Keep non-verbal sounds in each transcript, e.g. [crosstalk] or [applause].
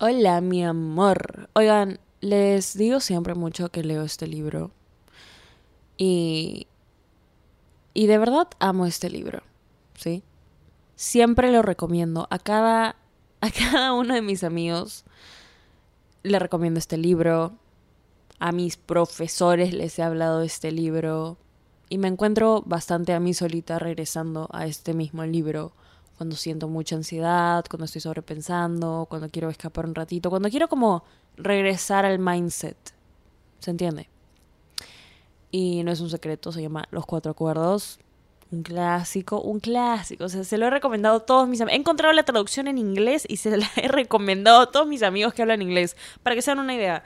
Hola, mi amor. Oigan, les digo siempre mucho que leo este libro. Y. Y de verdad amo este libro. ¿Sí? Siempre lo recomiendo. A cada. A cada uno de mis amigos le recomiendo este libro. A mis profesores les he hablado de este libro. Y me encuentro bastante a mí solita regresando a este mismo libro cuando siento mucha ansiedad, cuando estoy sobrepensando, cuando quiero escapar un ratito, cuando quiero como regresar al mindset. ¿Se entiende? Y no es un secreto, se llama Los Cuatro Acuerdos. Un clásico, un clásico. O sea, se lo he recomendado a todos mis amigos. He encontrado la traducción en inglés y se la [laughs] he recomendado a todos mis amigos que hablan inglés. Para que se una idea.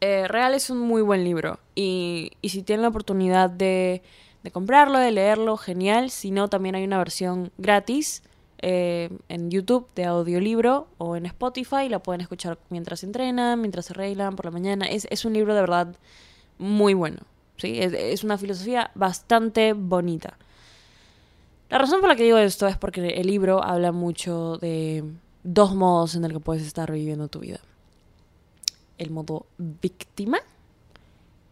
Eh, Real es un muy buen libro. Y, y si tienen la oportunidad de de comprarlo, de leerlo, genial. Si no, también hay una versión gratis eh, en YouTube de audiolibro o en Spotify. La pueden escuchar mientras entrenan, mientras se arreglan por la mañana. Es, es un libro de verdad muy bueno. ¿sí? Es, es, una filosofía bastante bonita. La razón por la que digo esto es porque el libro habla mucho de dos modos en el que puedes estar viviendo tu vida. El modo víctima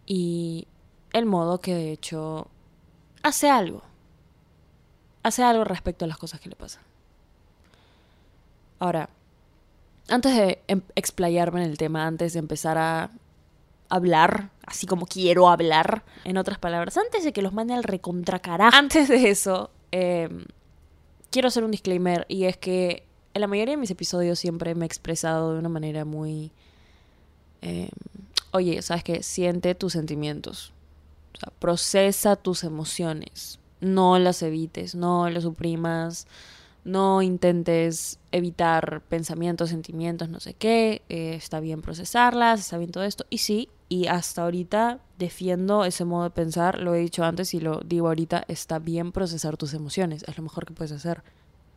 y el modo que de hecho hace algo. Hace algo respecto a las cosas que le pasan. Ahora, antes de em, explayarme en el tema, antes de empezar a hablar, así como quiero hablar, en otras palabras, antes de que los mande al recontracará, antes de eso, eh, quiero hacer un disclaimer y es que en la mayoría de mis episodios siempre me he expresado de una manera muy... Eh, oye, ¿sabes qué? Siente tus sentimientos. Procesa tus emociones. No las evites, no las suprimas, no intentes evitar pensamientos, sentimientos, no sé qué. Eh, está bien procesarlas, está bien todo esto. Y sí, y hasta ahorita defiendo ese modo de pensar. Lo he dicho antes y lo digo ahorita. Está bien procesar tus emociones. Es lo mejor que puedes hacer.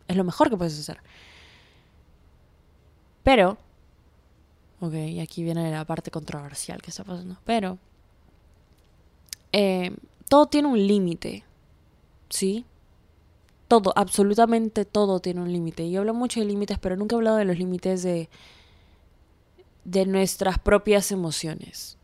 Es lo mejor que puedes hacer. Pero, ok, y aquí viene la parte controversial que está pasando. Pero eh, todo tiene un límite, ¿sí? Todo, absolutamente todo tiene un límite. Y hablo mucho de límites, pero nunca he hablado de los límites de, de nuestras propias emociones.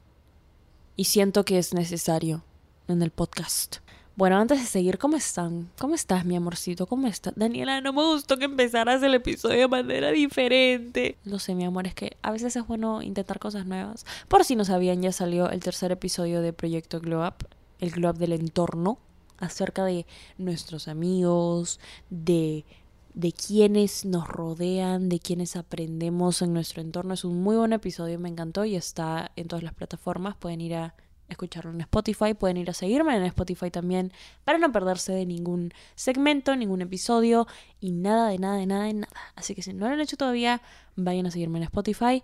Y siento que es necesario en el podcast. Bueno, antes de seguir, ¿cómo están? ¿Cómo estás, mi amorcito? ¿Cómo estás? Daniela, no me gustó que empezaras el episodio de manera diferente. Lo sé, mi amor, es que a veces es bueno intentar cosas nuevas. Por si no sabían, ya salió el tercer episodio de Proyecto Glow Up, el Glow Up del entorno, acerca de nuestros amigos, de de quienes nos rodean, de quienes aprendemos en nuestro entorno. Es un muy buen episodio, me encantó y está en todas las plataformas. Pueden ir a escucharlo en Spotify, pueden ir a seguirme en Spotify también para no perderse de ningún segmento, ningún episodio y nada de nada de nada de nada. Así que si no lo han hecho todavía, vayan a seguirme en Spotify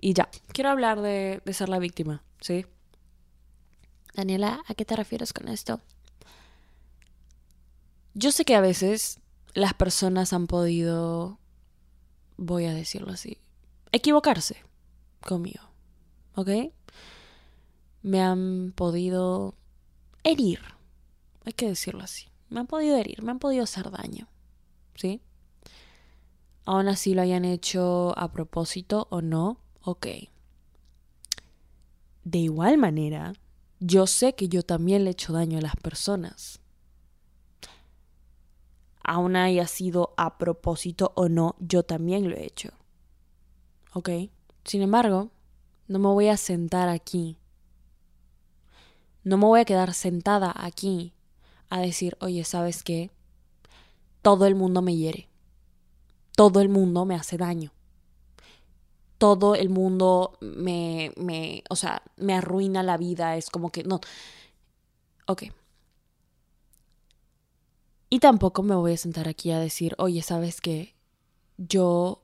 y ya. Quiero hablar de, ser la víctima, ¿sí? Daniela, ¿a qué te refieres con esto? Yo sé que a veces las personas han podido, voy a decirlo así, equivocarse conmigo, ¿ok? Me han podido herir. Hay que decirlo así. Me han podido herir, me han podido hacer daño. ¿Sí? Aún así lo hayan hecho a propósito o no, ok. De igual manera, yo sé que yo también le he hecho daño a las personas. Aún haya sido a propósito o no, yo también lo he hecho. ¿Ok? Sin embargo, no me voy a sentar aquí no me voy a quedar sentada aquí a decir, oye, ¿sabes qué? Todo el mundo me hiere. Todo el mundo me hace daño. Todo el mundo me, me, o sea, me arruina la vida. Es como que, no. Ok. Y tampoco me voy a sentar aquí a decir, oye, ¿sabes qué? Yo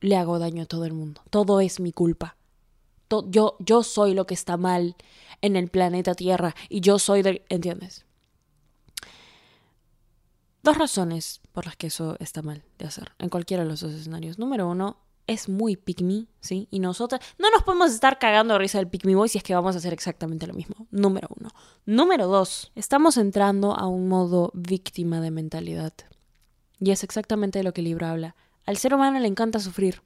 le hago daño a todo el mundo. Todo es mi culpa yo, yo soy lo que está mal en el planeta Tierra y yo soy del... ¿Entiendes? Dos razones por las que eso está mal de hacer en cualquiera de los dos escenarios. Número uno, es muy pick ¿sí? Y nosotras no nos podemos estar cagando de risa del pick boy si es que vamos a hacer exactamente lo mismo. Número uno. Número dos, estamos entrando a un modo víctima de mentalidad. Y es exactamente de lo que el libro habla. Al ser humano le encanta sufrir.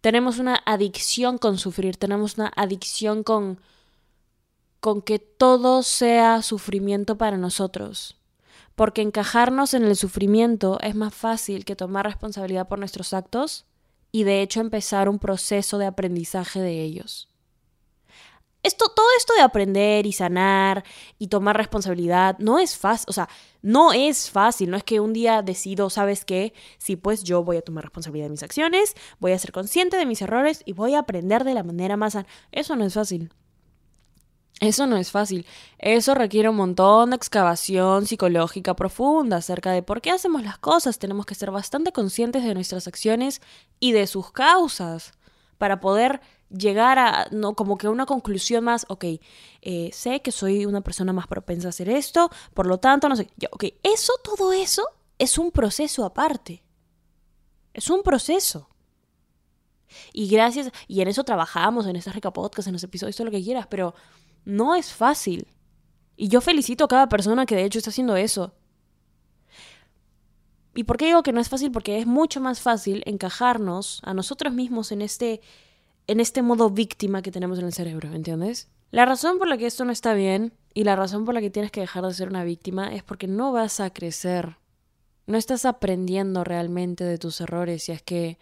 Tenemos una adicción con sufrir, tenemos una adicción con con que todo sea sufrimiento para nosotros. Porque encajarnos en el sufrimiento es más fácil que tomar responsabilidad por nuestros actos y de hecho empezar un proceso de aprendizaje de ellos. Esto, todo esto de aprender y sanar y tomar responsabilidad no es fácil, o sea, no es fácil, no es que un día decido, ¿sabes qué? Sí, pues yo voy a tomar responsabilidad de mis acciones, voy a ser consciente de mis errores y voy a aprender de la manera más sana. Eso no es fácil. Eso no es fácil. Eso requiere un montón de excavación psicológica profunda acerca de por qué hacemos las cosas. Tenemos que ser bastante conscientes de nuestras acciones y de sus causas para poder llegar a, no, como que una conclusión más, ok, eh, sé que soy una persona más propensa a hacer esto, por lo tanto, no sé, ok, eso, todo eso es un proceso aparte. Es un proceso. Y gracias, y en eso trabajamos, en estas rica podcast, en los episodios, todo lo que quieras, pero no es fácil. Y yo felicito a cada persona que de hecho está haciendo eso. ¿Y por qué digo que no es fácil? Porque es mucho más fácil encajarnos a nosotros mismos en este en este modo víctima que tenemos en el cerebro, ¿entiendes? La razón por la que esto no está bien y la razón por la que tienes que dejar de ser una víctima es porque no vas a crecer. No estás aprendiendo realmente de tus errores si es que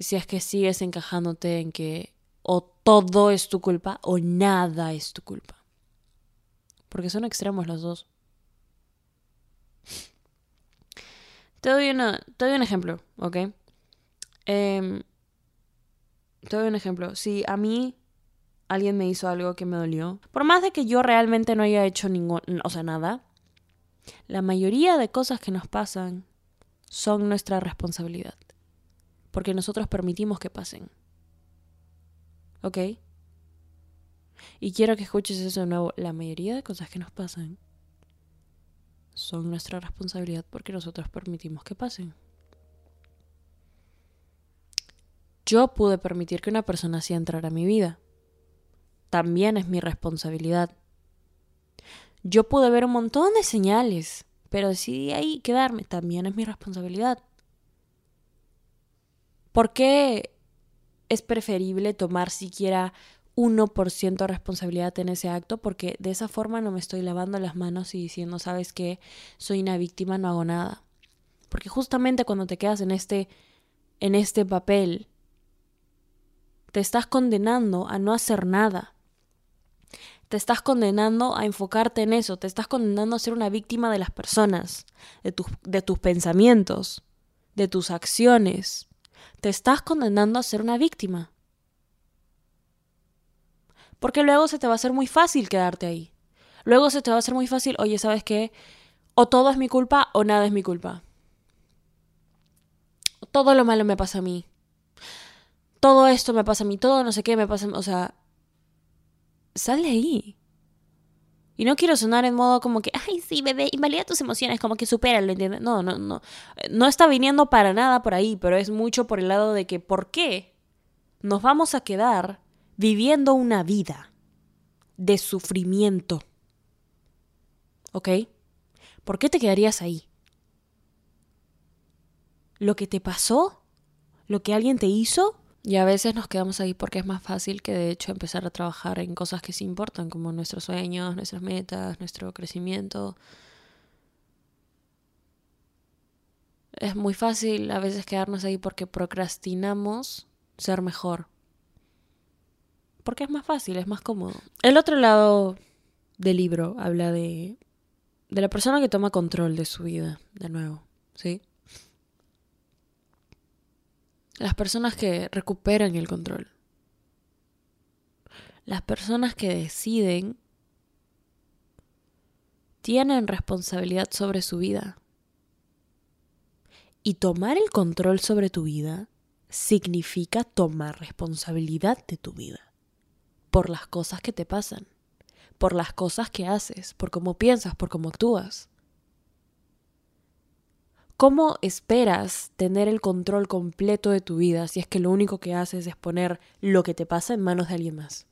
si es que sigues encajándote en que o todo es tu culpa o nada es tu culpa. Porque son extremos los dos. Te doy, una, te doy un ejemplo, ¿ok? Eh, te doy un ejemplo. Si a mí alguien me hizo algo que me dolió, por más de que yo realmente no haya hecho ningún, o sea, nada, la mayoría de cosas que nos pasan son nuestra responsabilidad. Porque nosotros permitimos que pasen. ¿Ok? Y quiero que escuches eso de nuevo. La mayoría de cosas que nos pasan son nuestra responsabilidad porque nosotros permitimos que pasen. Yo pude permitir que una persona así entrara a mi vida. También es mi responsabilidad. Yo pude ver un montón de señales, pero decidí ahí quedarme. También es mi responsabilidad. ¿Por qué es preferible tomar siquiera 1% de responsabilidad en ese acto? Porque de esa forma no me estoy lavando las manos y diciendo, sabes que soy una víctima, no hago nada. Porque justamente cuando te quedas en este, en este papel te estás condenando a no hacer nada. Te estás condenando a enfocarte en eso, te estás condenando a ser una víctima de las personas, de, de tus pensamientos, de tus acciones. Te estás condenando a ser una víctima. Porque luego se te va a hacer muy fácil quedarte ahí. Luego se te va a hacer muy fácil, oye, ¿sabes qué? O todo es mi culpa o nada es mi culpa. Todo lo malo me pasa a mí todo esto me pasa a mí, todo no sé qué me pasa, o sea, sale ahí. Y no quiero sonar en modo como que, ay, sí, bebé, invalida tus emociones, como que ¿lo ¿entiendes? No, no, no. No está viniendo para nada por ahí, pero es mucho por el lado de que, ¿por qué nos vamos a quedar viviendo una vida de sufrimiento? ¿Ok? ¿Por qué te quedarías ahí? ¿Lo que te pasó? ¿Lo que alguien te hizo? Y a veces nos quedamos ahí porque es más fácil que de hecho empezar a trabajar en cosas que sí importan, como nuestros sueños, nuestras metas, nuestro crecimiento. Es muy fácil a veces quedarnos ahí porque procrastinamos ser mejor. Porque es más fácil, es más cómodo. El otro lado del libro habla de, de la persona que toma control de su vida, de nuevo, ¿sí? Las personas que recuperan el control. Las personas que deciden tienen responsabilidad sobre su vida. Y tomar el control sobre tu vida significa tomar responsabilidad de tu vida. Por las cosas que te pasan, por las cosas que haces, por cómo piensas, por cómo actúas. ¿Cómo esperas tener el control completo de tu vida si es que lo único que haces es poner lo que te pasa en manos de alguien más?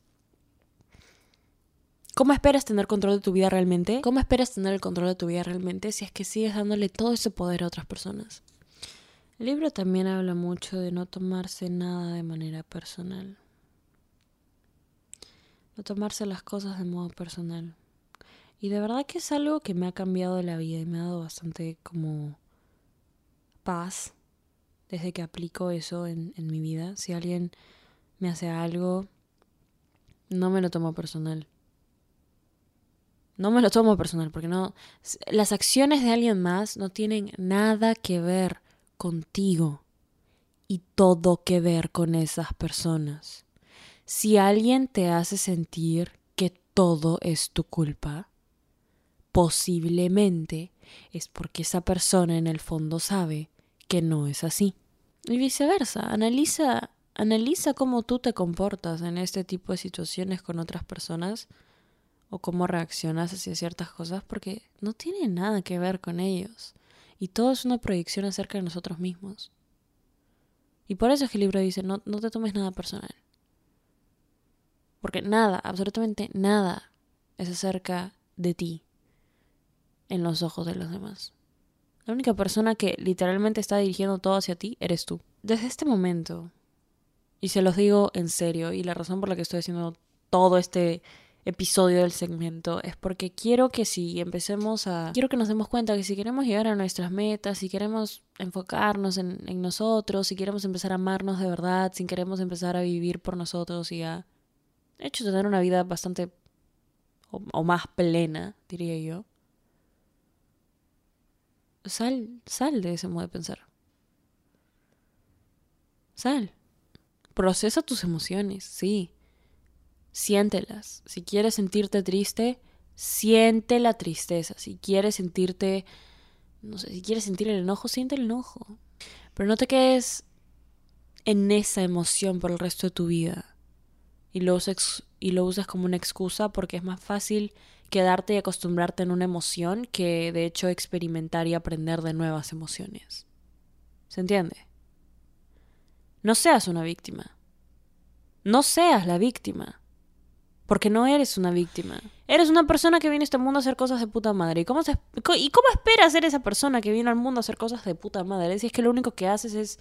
¿Cómo esperas tener control de tu vida realmente? ¿Cómo esperas tener el control de tu vida realmente si es que sigues dándole todo ese poder a otras personas? El libro también habla mucho de no tomarse nada de manera personal. No tomarse las cosas de modo personal. Y de verdad que es algo que me ha cambiado la vida y me ha dado bastante como paz desde que aplico eso en, en mi vida. Si alguien me hace algo, no me lo tomo personal. No me lo tomo personal porque no las acciones de alguien más no tienen nada que ver contigo y todo que ver con esas personas. Si alguien te hace sentir que todo es tu culpa, posiblemente es porque esa persona en el fondo sabe que no es así. Y viceversa, analiza, analiza cómo tú te comportas en este tipo de situaciones con otras personas o cómo reaccionas hacia ciertas cosas porque no tiene nada que ver con ellos. Y todo es una proyección acerca de nosotros mismos. Y por eso es que el libro dice, no, no te tomes nada personal. Porque nada, absolutamente nada es acerca de ti en los ojos de los demás. La única persona que literalmente está dirigiendo todo hacia ti eres tú. Desde este momento, y se los digo en serio, y la razón por la que estoy haciendo todo este episodio del segmento es porque quiero que si empecemos a... Quiero que nos demos cuenta que si queremos llegar a nuestras metas, si queremos enfocarnos en, nosotros, si queremos empezar a amarnos de verdad, si queremos empezar a vivir por nosotros y a... De hecho, tener una vida bastante... o más plena, diría yo. Sal, sal de ese modo de pensar. Sal. Procesa tus emociones, sí siéntelas. Si quieres sentirte triste, siente la tristeza. Si quieres sentirte, no sé, si quieres sentir el enojo, siente el enojo. Pero no te quedes en esa emoción por el resto de tu vida y lo uses, y lo uses como una excusa porque es más fácil quedarte y acostumbrarte en una emoción que de hecho experimentar y aprender de nuevas emociones. ¿Se entiende? No seas una víctima. No seas la víctima. Porque no eres una víctima. Eres una persona que viene a este mundo a hacer cosas de puta madre. ¿Y cómo, se, ¿Y cómo esperas ser esa persona que viene al mundo a hacer cosas de puta madre? Si es que lo único que haces es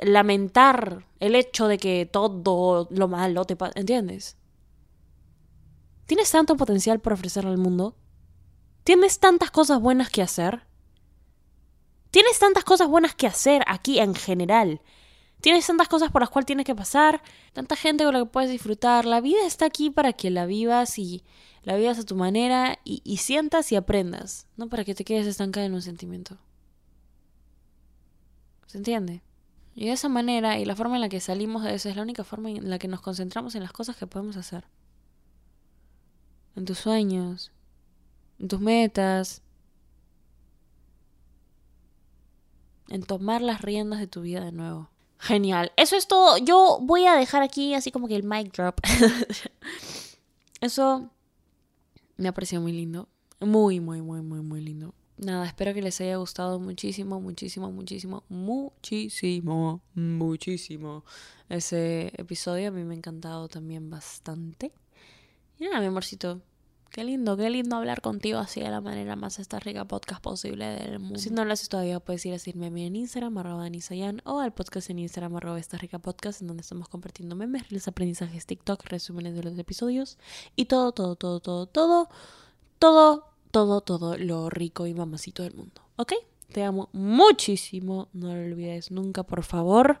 lamentar el hecho de que todo lo malo te pasa. ¿Entiendes? ¿Tienes tanto potencial por ofrecerle al mundo? ¿Tienes tantas cosas buenas que hacer? ¿Tienes tantas cosas buenas que hacer aquí en general? Tienes tantas cosas por las cuales tienes que pasar, tanta gente con la que puedes disfrutar. La vida está aquí para que la vivas y la vivas a tu manera y, sientas y aprendas, no para que te quedes estancada en un sentimiento. ¿Se entiende? Y de esa manera y la forma en la que salimos de eso es la única forma en la que nos concentramos en las cosas que podemos hacer. En tus sueños, en tus metas, en tomar las riendas de tu vida de nuevo. Genial. Eso es todo. Yo voy a dejar aquí así como que el mic drop. [laughs] Eso me ha parecido muy lindo. Muy, muy, muy, muy, muy lindo. Nada, espero que les haya gustado muchísimo, muchísimo, muchísimo, muchísimo, muchísimo ese episodio. A mí me ha encantado también bastante. Mi amorcito, Qué lindo, qué lindo hablar contigo así de la manera más esta rica podcast posible del mundo. Si no lo haces todavía, puedes ir a seguirme a mí en Instagram, arroba Danisayan, o al podcast en Instagram, arroba esta rica podcast, en donde estamos compartiendo memes, los aprendizajes TikTok, resúmenes de los episodios y todo, todo, todo, todo, todo, todo, todo, todo lo rico y mamacito del mundo. ¿Ok? Te amo muchísimo. No lo olvides nunca, por favor.